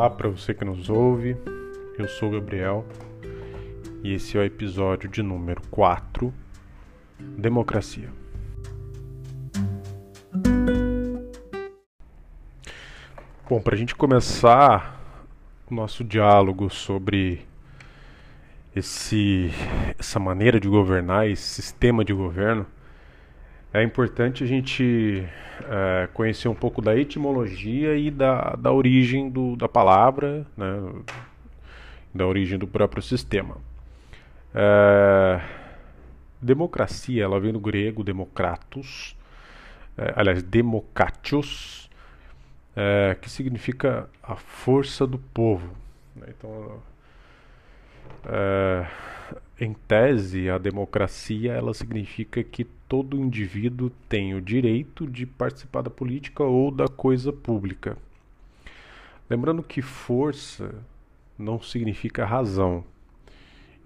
Olá para você que nos ouve, eu sou o Gabriel e esse é o episódio de número 4 Democracia. Bom, para a gente começar o nosso diálogo sobre esse, essa maneira de governar, esse sistema de governo, é importante a gente é, conhecer um pouco da etimologia e da, da origem do, da palavra, né, da origem do próprio sistema. É, democracia, ela vem do grego democratos, é, aliás, democatios, é, que significa a força do povo. Né, então, é, em tese, a democracia ela significa que todo indivíduo tem o direito de participar da política ou da coisa pública. Lembrando que força não significa razão.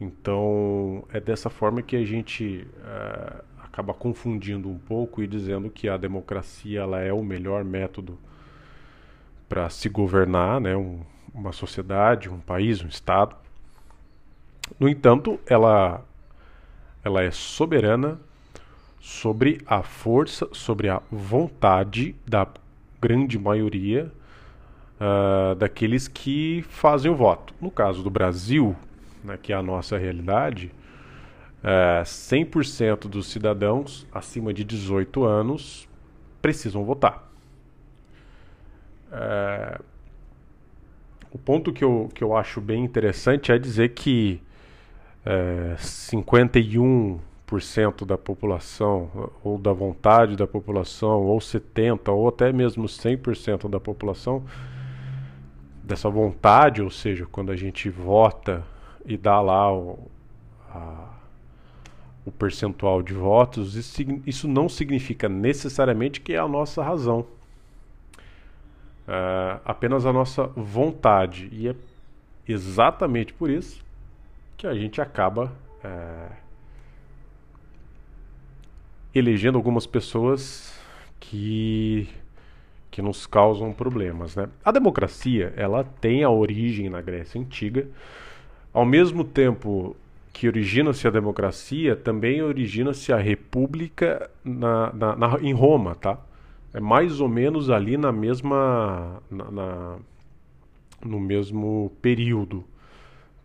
Então, é dessa forma que a gente é, acaba confundindo um pouco e dizendo que a democracia ela é o melhor método para se governar, né, um, uma sociedade, um país, um estado. No entanto, ela, ela é soberana sobre a força, sobre a vontade da grande maioria uh, daqueles que fazem o voto. No caso do Brasil, né, que é a nossa realidade, eh, uh, 100% dos cidadãos acima de 18 anos precisam votar. Uh, o ponto que eu, que eu acho bem interessante é dizer que eh, 51 30% da população, ou da vontade da população, ou 70%, ou até mesmo 100% da população, dessa vontade, ou seja, quando a gente vota e dá lá o, a, o percentual de votos, isso, isso, não significa necessariamente que é a nossa razão. É apenas a nossa vontade. E é exatamente por isso que a gente acaba. É, elegendo algumas pessoas que que nos causam problemas, né? A democracia, ela tem a origem na Grécia antiga. Ao mesmo tempo que origina-se a democracia, também origina-se a república na, na, na, em Roma, tá? É mais ou menos ali na mesma na, no mesmo período,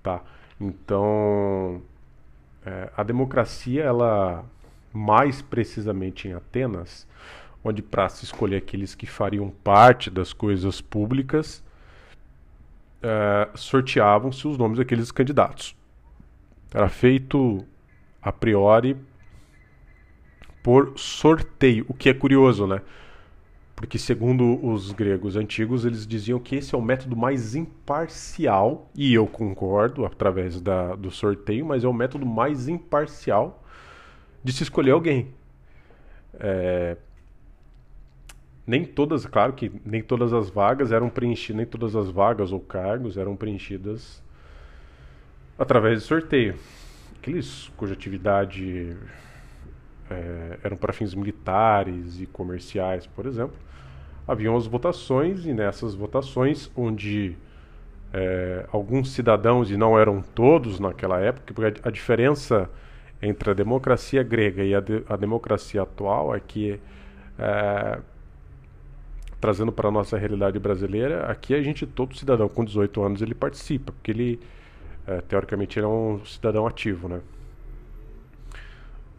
tá? Então, é, a democracia, ela mais precisamente em Atenas, onde para se escolher aqueles que fariam parte das coisas públicas, é, sorteavam-se os nomes daqueles candidatos. Era feito a priori por sorteio, o que é curioso, né? porque segundo os gregos antigos eles diziam que esse é o método mais imparcial e eu concordo através da, do sorteio, mas é o método mais imparcial de se escolher alguém. É, nem todas, claro que nem todas as vagas eram preenchidas, nem todas as vagas ou cargos eram preenchidas através de sorteio. Aqueles cuja atividade é, eram para fins militares e comerciais, por exemplo, haviam as votações e nessas votações, onde é, alguns cidadãos, e não eram todos naquela época, porque a, diferença entre a democracia grega e a, de, a democracia atual é que, é, trazendo para a nossa realidade brasileira, aqui a gente, todo cidadão com 18 anos, ele participa, porque ele, é, teoricamente, ele é um cidadão ativo, né?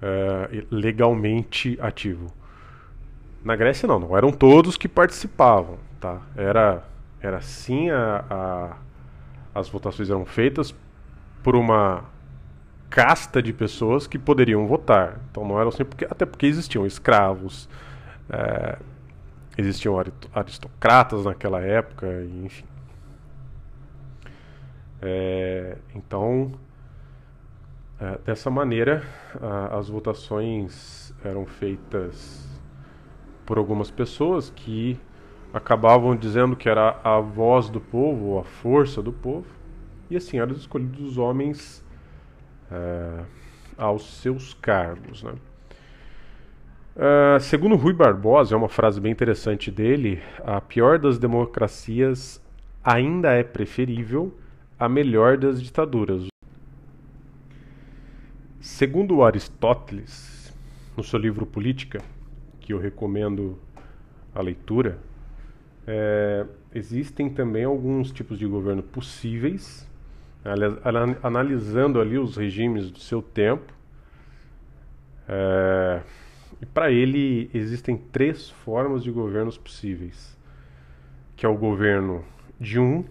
É, legalmente ativo. Na Grécia não, não eram todos que participavam, tá? Era, era assim a, a as votações eram feitas por uma casta de pessoas que poderiam votar. Então não eram sempre até porque existiam escravos, é, existiam aristocratas naquela época, enfim. É, então é, dessa maneira a, as votações eram feitas por algumas pessoas que acabavam dizendo que era a voz do povo, a força do povo, e assim eram escolhidos os homens é, aos seus cargos. Né? Uh, segundo Rui Barbosa, é uma frase bem interessante dele, a pior das democracias ainda é preferível a melhor das ditaduras. Segundo Aristóteles, no seu livro Política, que eu recomendo a leitura, é, existem também alguns tipos de governo possíveis, analisando ali os regimes do seu tempo. É, e para ele existem três formas de governos possíveis, que é o governo de um,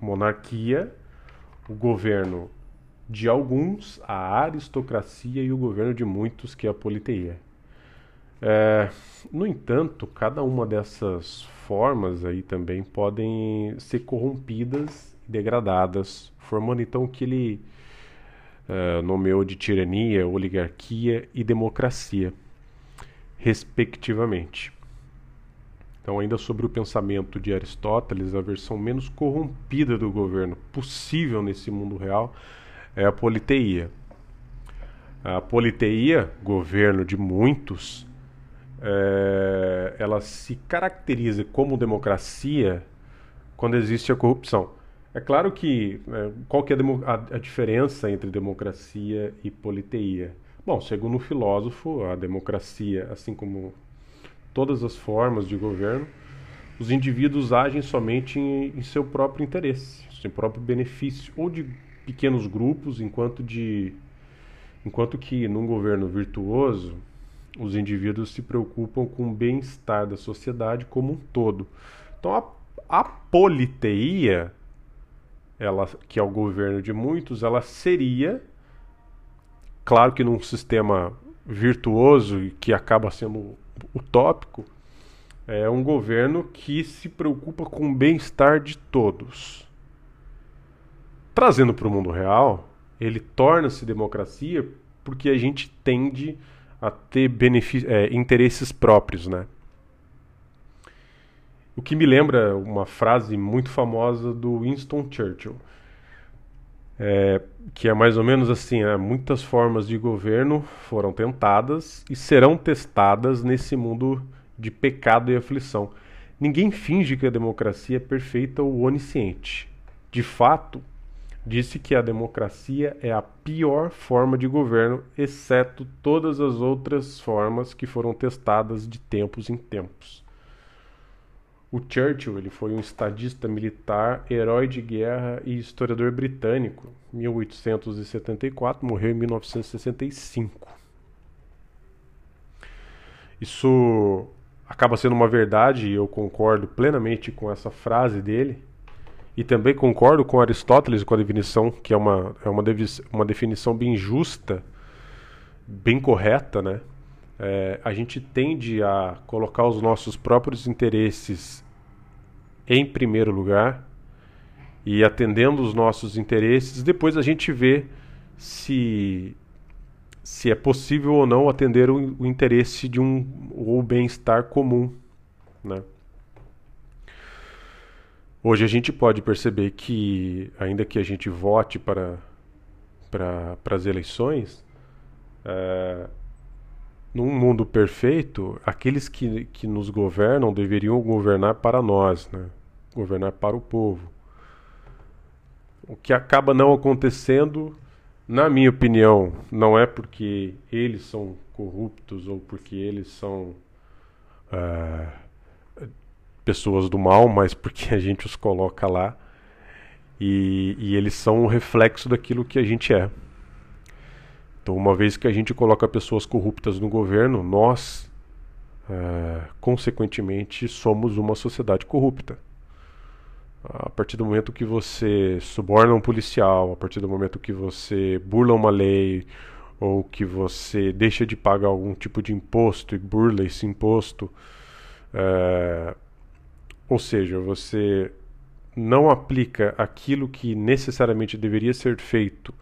monarquia, o governo de alguns, a aristocracia e o governo de muitos, que é a politeia. É, no entanto, cada uma dessas formas aí também podem ser corrompidas degradadas, formando então o que ele é, nomeou de tirania, oligarquia e democracia, respectivamente. Então, ainda sobre o pensamento de Aristóteles, a versão menos corrompida do governo possível nesse mundo real é a politeia. A politeia, governo de muitos, é, ela se caracteriza como democracia quando existe a corrupção. É claro que é, qual que é a, a, diferença entre democracia e politeia? Bom, segundo o filósofo, a democracia, assim como todas as formas de governo, os indivíduos agem somente em, em seu próprio interesse, seu próprio benefício, ou de pequenos grupos, enquanto de enquanto que num governo virtuoso os indivíduos se preocupam com o bem-estar da sociedade como um todo. Então a, a politeia, ela que é o governo de muitos, ela seria claro que num sistema virtuoso e que acaba sendo utópico, é um governo que se preocupa com o bem-estar de todos. Trazendo para o mundo real, ele torna-se democracia porque a gente tende a ter é, interesses próprios, né? O que me lembra uma frase muito famosa do Winston Churchill, é, que é mais ou menos assim: né? muitas formas de governo foram tentadas e serão testadas nesse mundo de pecado e aflição. Ninguém finge que a democracia é perfeita ou onisciente. De fato, disse que a democracia é a pior forma de governo, exceto todas as outras formas que foram testadas de tempos em tempos. O Churchill ele foi um estadista militar, herói de guerra e historiador britânico. 1874, morreu em 1965. Isso acaba sendo uma verdade e eu concordo plenamente com essa frase dele. E também concordo com Aristóteles com a definição, que é uma, é uma, uma definição bem justa, bem correta, né? É, a gente tende a colocar os nossos próprios interesses em primeiro lugar e atendendo os nossos interesses, depois a gente vê se se é possível ou não atender o, o interesse de um ou bem-estar comum, né? Hoje a gente pode perceber que, ainda que a gente vote para, para, para as eleições, é, num mundo perfeito, aqueles que, que nos governam deveriam governar para nós, né? governar para o povo. O que acaba não acontecendo, na minha opinião, não é porque eles são corruptos ou porque eles são uh, pessoas do mal, mas porque a gente os coloca lá e, e eles são um reflexo daquilo que a gente é. Então, uma vez que a gente coloca pessoas corruptas no governo, nós, é, consequentemente, somos uma sociedade corrupta. A partir do momento que você suborna um policial, a partir do momento que você burla uma lei, ou que você deixa de pagar algum tipo de imposto e burla esse imposto, é, ou seja, você não aplica aquilo que necessariamente deveria ser feito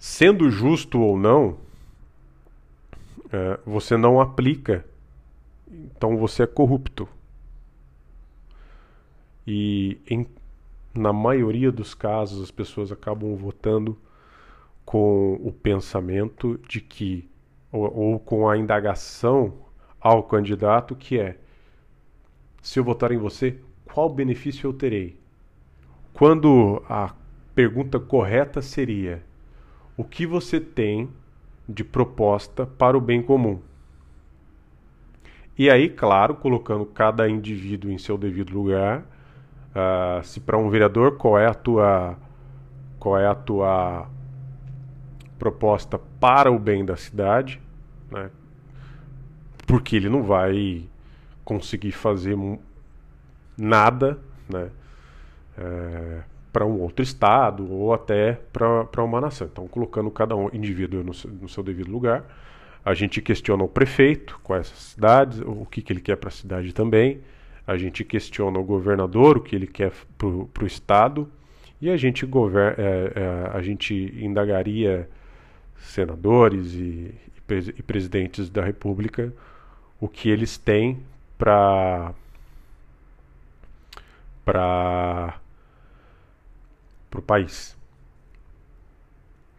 sendo justo ou não, é, você não aplica, então você é corrupto. E em, na maioria dos casos as pessoas acabam votando com o pensamento de que, ou, ou com a indagação ao candidato que é: se eu votar em você, qual benefício eu terei? Quando a pergunta correta seria: o que você tem de proposta para o bem comum? E aí, claro, colocando cada indivíduo em seu devido lugar, uh, se para um vereador qual é a tua qual é a tua proposta para o bem da cidade, né? porque ele não vai conseguir fazer nada né? É, para um outro estado ou até para uma nação. Então, colocando cada um indivíduo no, no, seu devido lugar, a gente questiona o prefeito, quais cidades, o que, que ele quer para a cidade também, a gente questiona o governador, o que ele quer para o estado, e a gente, é, é, a gente indagaria senadores e, e, e presidentes da república o que eles têm para para o país.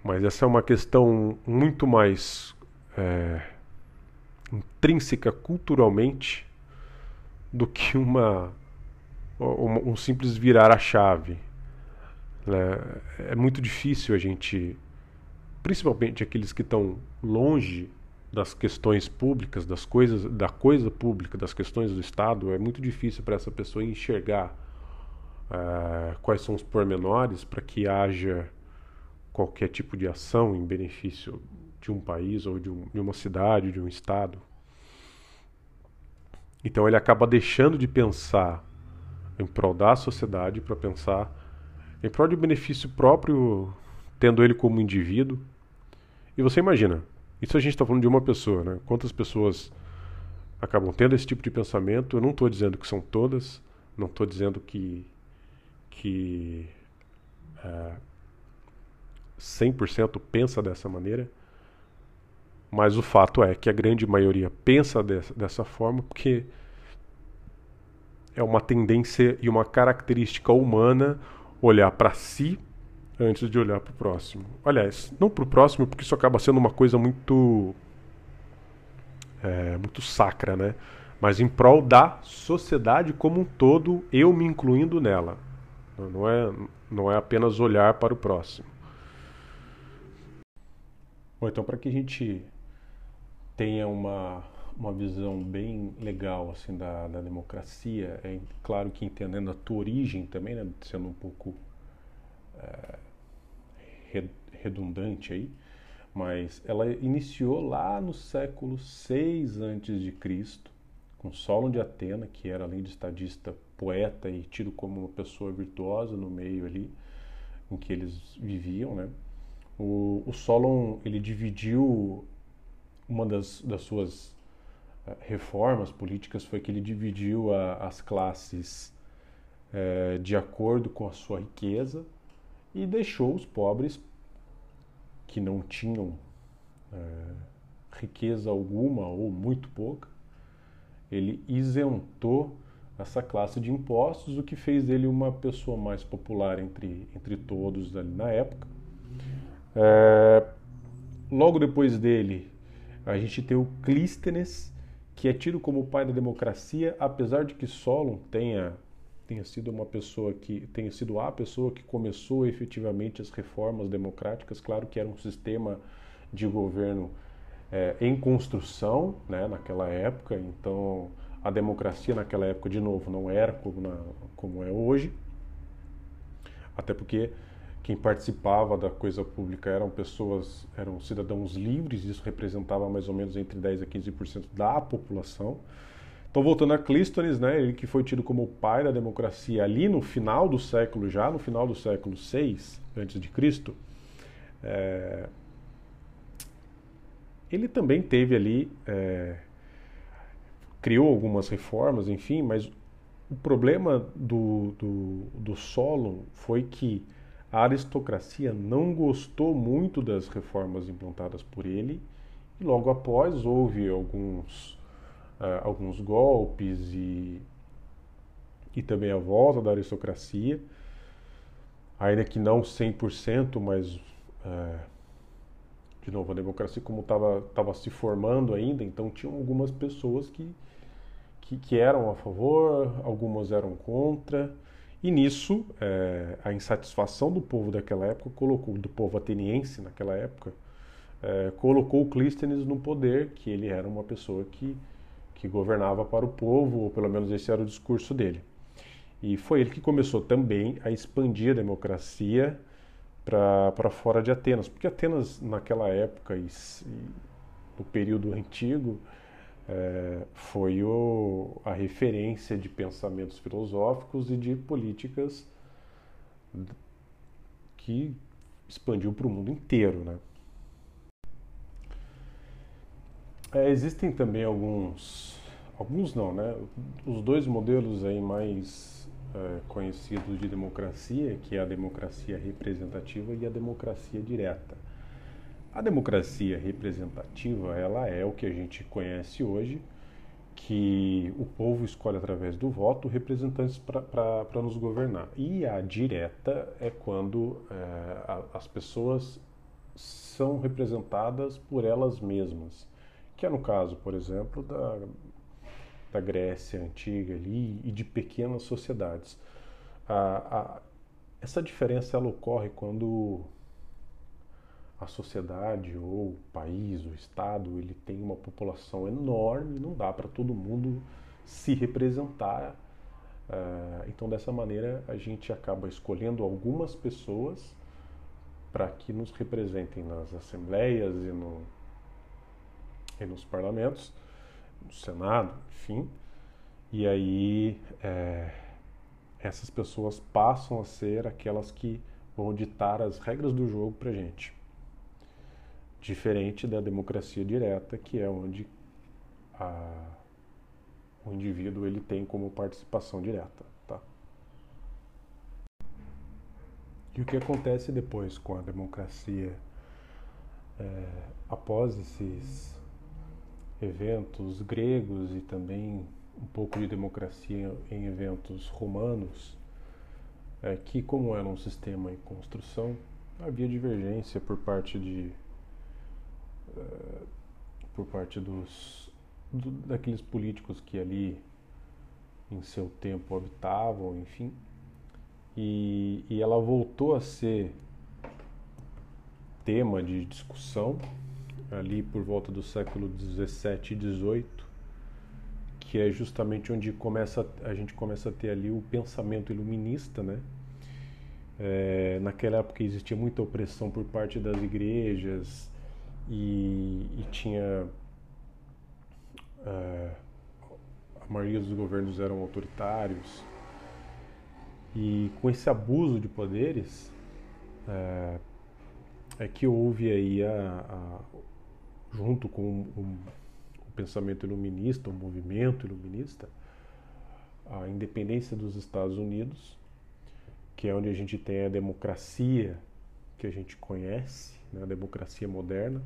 Mas essa é uma questão muito mais é, intrínseca culturalmente do que uma, uma, um simples virar a chave. Né? É muito difícil a gente, principalmente aqueles que estão longe das questões públicas, das coisas, da coisa pública, das questões do Estado, é muito difícil para essa pessoa enxergar uh, quais são os pormenores para que haja qualquer tipo de ação em benefício de um país ou de, um, de uma cidade, de um Estado. Então ele acaba deixando de pensar em prol da sociedade para pensar em prol de benefício próprio, tendo ele como indivíduo. E você imagina, isso a gente está falando de uma pessoa, né? Quantas pessoas acabam tendo esse tipo de pensamento? Eu não estou dizendo que são todas, não estou dizendo que que é, 100% pensa dessa maneira, mas o fato é que a grande maioria pensa dessa, dessa forma porque é uma tendência e uma característica humana olhar para si antes de olhar para o próximo. Aliás, não para o próximo, porque isso acaba sendo uma coisa muito. É, muito sacra, né? Mas em prol da sociedade como um todo, eu me incluindo nela. Não é, não é apenas olhar para o próximo. Bom, então, para que a gente tenha uma, uma visão bem legal assim da, da democracia, é claro que entendendo a tua origem também, né, sendo um pouco é, redundante aí, mas ela iniciou lá no século 6 antes de Cristo, com Solon de Atena, que era além de estadista, poeta e tido como uma pessoa virtuosa no meio ali em que eles viviam, né? O, o Solon ele dividiu uma das, das suas uh, reformas políticas foi que ele dividiu a, as classes uh, de acordo com a sua riqueza e deixou os pobres que não tinham é, riqueza alguma ou muito pouca, ele isentou essa classe de impostos, o que fez dele uma pessoa mais popular entre, entre todos ali na época. É, logo depois dele, a gente tem o Clístenes, que é tido como o pai da democracia, apesar de que Solon tenha tenha sido uma pessoa que tenha sido a pessoa que começou efetivamente as reformas democráticas. Claro que era um sistema de governo é, em construção, né, naquela época. Então a democracia naquela época, de novo, não era como, na, como é hoje, até porque quem participava da coisa pública eram pessoas, eram cidadãos livres, isso representava mais ou menos entre 10 a 15% da população. Então, voltando a Clístenes, né, ele que foi tido como o pai da democracia ali no final do século, já no final do século VI antes de Cristo, é, ele também teve ali, é, criou algumas reformas, enfim, mas o problema do, do, do Solon foi que a aristocracia não gostou muito das reformas implantadas por ele e logo após houve alguns uh, alguns golpes e, e também a volta da aristocracia, ainda que não 100%, mas, uh, de novo, a democracia como estava se formando ainda, então tinham algumas pessoas que, que, que eram a favor, algumas eram contra. E nisso, é, a insatisfação do povo daquela época colocou, do povo ateniense naquela época, é, colocou Clístenes no poder, que ele era uma pessoa que, que governava para o povo, ou pelo menos esse era o discurso dele. E foi ele que começou também a expandir a democracia para fora de Atenas, porque Atenas naquela época e, e no período antigo é, foi o, a referência de pensamentos filosóficos e de políticas que expandiu para o mundo inteiro, né? É, existem também alguns, alguns não, né? Os dois modelos aí mais é, conhecidos de democracia, que é a democracia representativa e a democracia direta. A democracia representativa, ela é o que a gente conhece hoje, que o povo escolhe através do voto representantes para nos governar. E a direta é quando é, a, as pessoas são representadas por elas mesmas que é no caso, por exemplo, da, da Grécia antiga ali e de pequenas sociedades. A, a, essa diferença ela ocorre quando a sociedade ou o país, o estado, ele tem uma população enorme, não dá para todo mundo se representar. Uh, então, dessa maneira, a gente acaba escolhendo algumas pessoas para que nos representem nas assembleias e no, nos parlamentos, no Senado, enfim. E aí é, essas pessoas passam a ser aquelas que vão ditar as regras do jogo para gente. Diferente da democracia direta, que é onde a, o indivíduo ele tem como participação direta. Tá? E o que acontece depois com a democracia é, após esses eventos gregos e também um pouco de democracia em eventos romanos, é, que como era um sistema em construção, havia divergência por parte de uh, por parte dos do, daqueles políticos que ali em seu tempo habitavam, enfim, e, e ela voltou a ser tema de discussão ali por volta do século 17 e 18, que é justamente onde começa, a gente começa a ter ali o pensamento iluminista, né? É, naquela época existia muita opressão por parte das igrejas e, e tinha é, a maioria dos governos eram autoritários e com esse abuso de poderes é, é que houve aí a, a, junto com o, o pensamento iluminista, o movimento iluminista, a independência dos Estados Unidos, que é onde a gente tem a democracia que a gente conhece, né, a democracia moderna.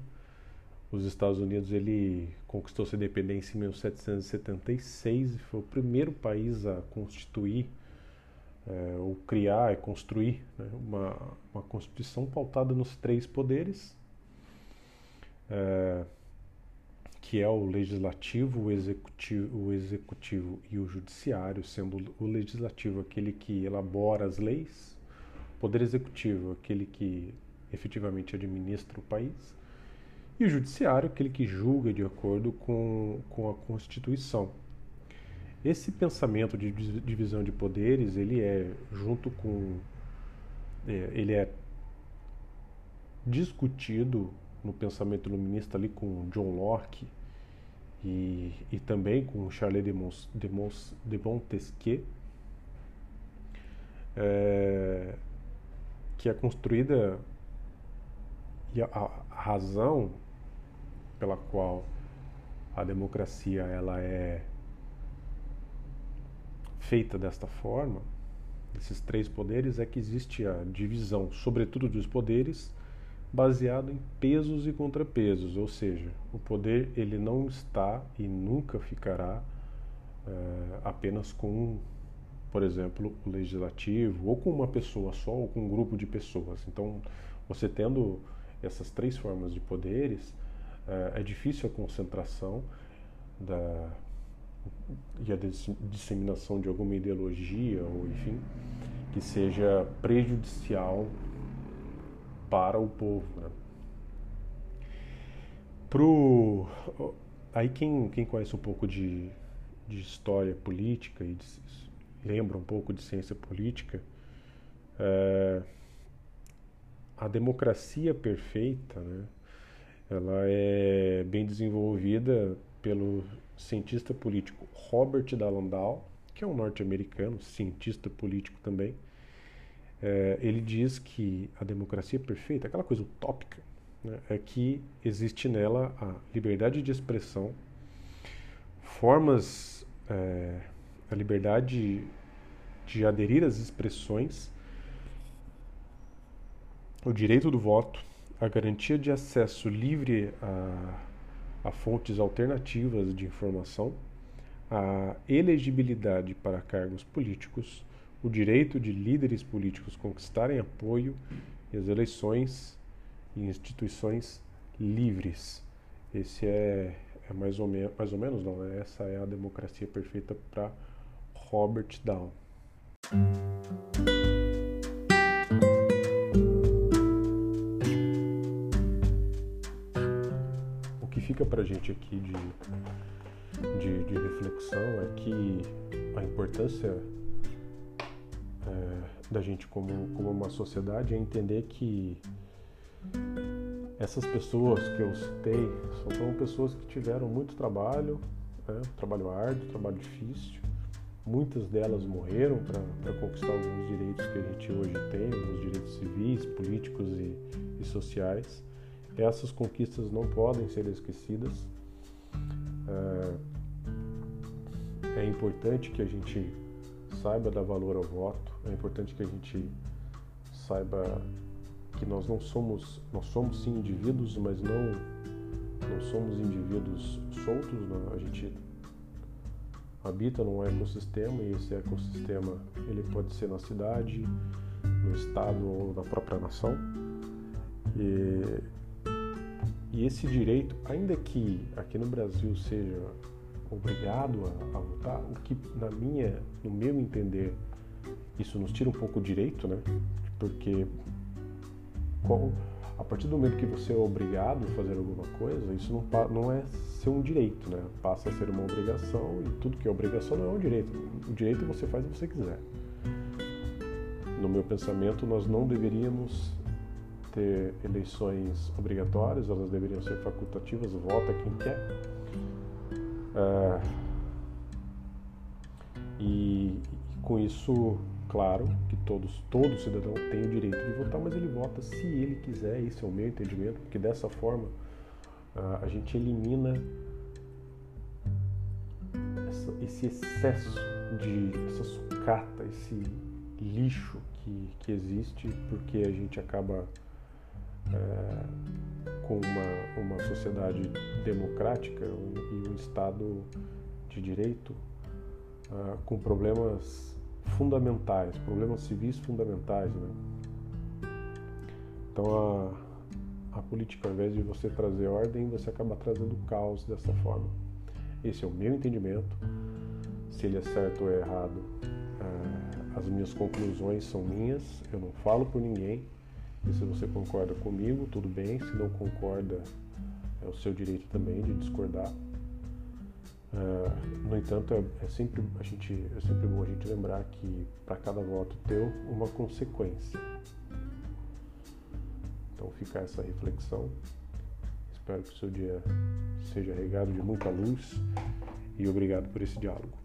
Os Estados Unidos ele conquistou sua independência em 1776 e foi o primeiro país a constituir é, ou criar e construir né, uma, uma constituição pautada nos três poderes é, que é o legislativo, o executivo, o executivo e o judiciário, sendo o legislativo aquele que elabora as leis, o poder executivo aquele que efetivamente administra o país, e o judiciário aquele que julga de acordo com, com a Constituição. Esse pensamento de divisão de poderes, ele é junto com é, ele é discutido no pensamento iluminista ali com John Locke e, e também com Charles de, Mons, de, Mons, de Montesquieu, é, que é construída e a, a razão pela qual a democracia ela é feita desta forma, esses três poderes, é que existe a divisão, sobretudo dos poderes, baseado em pesos e contrapesos, ou seja, o poder ele não está e nunca ficará é, apenas com, por exemplo, o legislativo, ou com uma pessoa só, ou com um grupo de pessoas. Então, você tendo essas três formas de poderes, é, é difícil a concentração da, e a disseminação de alguma ideologia ou enfim que seja prejudicial para o povo. Né? Pro aí quem, quem conhece um pouco de, de história política e de, lembra um pouco de ciência política, é, a democracia perfeita, né, ela é bem desenvolvida pelo cientista político Robert da Landau, que é um norte-americano, cientista político também. É, ele diz que a democracia perfeita, aquela coisa utópica, né, é que existe nela a liberdade de expressão, formas, é, a liberdade de aderir às expressões, o direito do voto, a garantia de acesso livre a, a fontes alternativas de informação, a elegibilidade para cargos políticos, o direito de líderes políticos conquistarem apoio e as eleições e instituições livres. Esse é, é mais, ou menos, mais ou menos, não, né? essa é a democracia perfeita para Robert Down. Fica para a gente aqui de, de, de, reflexão é que a importância é, da gente como, como uma sociedade é entender que essas pessoas que eu citei são pessoas que tiveram muito trabalho, né, trabalho árduo, trabalho difícil, Muitas delas morreram para conquistar alguns direitos que a gente hoje tem, alguns direitos civis, políticos e, e sociais. Essas conquistas não podem ser esquecidas. É, é importante que a gente saiba dar valor ao voto, é importante que a gente saiba que nós não somos, nós somos sim indivíduos, mas não, não somos indivíduos soltos, não. a gente habita num ecossistema e esse ecossistema ele pode ser na cidade, no estado ou na própria nação. E, e esse direito, ainda que aqui no Brasil seja obrigado a, a, votar, o que na minha, no meu entender, isso nos tira um pouco o direito, né? Porque qual, a partir do momento que você é obrigado a fazer alguma coisa, isso não, não é ser um direito, né? Passa a ser uma obrigação e tudo que é obrigação não é um direito. O direito você faz o que você quiser. No meu pensamento, nós não deveríamos ter eleições obrigatórias, elas deveriam ser facultativas, vota quem quer. Uh, e, e com isso Claro que todos, todo cidadão tem o direito de votar, mas ele vota se ele quiser, esse é o meu entendimento, porque dessa forma a gente elimina essa, esse excesso de essa sucata, esse lixo que, que existe, porque a gente acaba é, com uma, uma sociedade democrática e um Estado de direito uh, com problemas fundamentais, problemas civis fundamentais. Né? Então a, a política, ao invés de você trazer ordem, você acaba trazendo caos dessa forma. Esse é o meu entendimento. Se ele é certo ou é errado, é, as minhas conclusões são minhas, eu não falo por ninguém. E se você concorda comigo, tudo bem. Se não concorda, é o seu direito também de discordar. Uh, no entanto, é, é, sempre, a gente, é sempre bom a gente lembrar que para cada voto teu, uma consequência. Então fica essa reflexão. Espero que o seu dia seja regado de muita luz e obrigado por esse diálogo.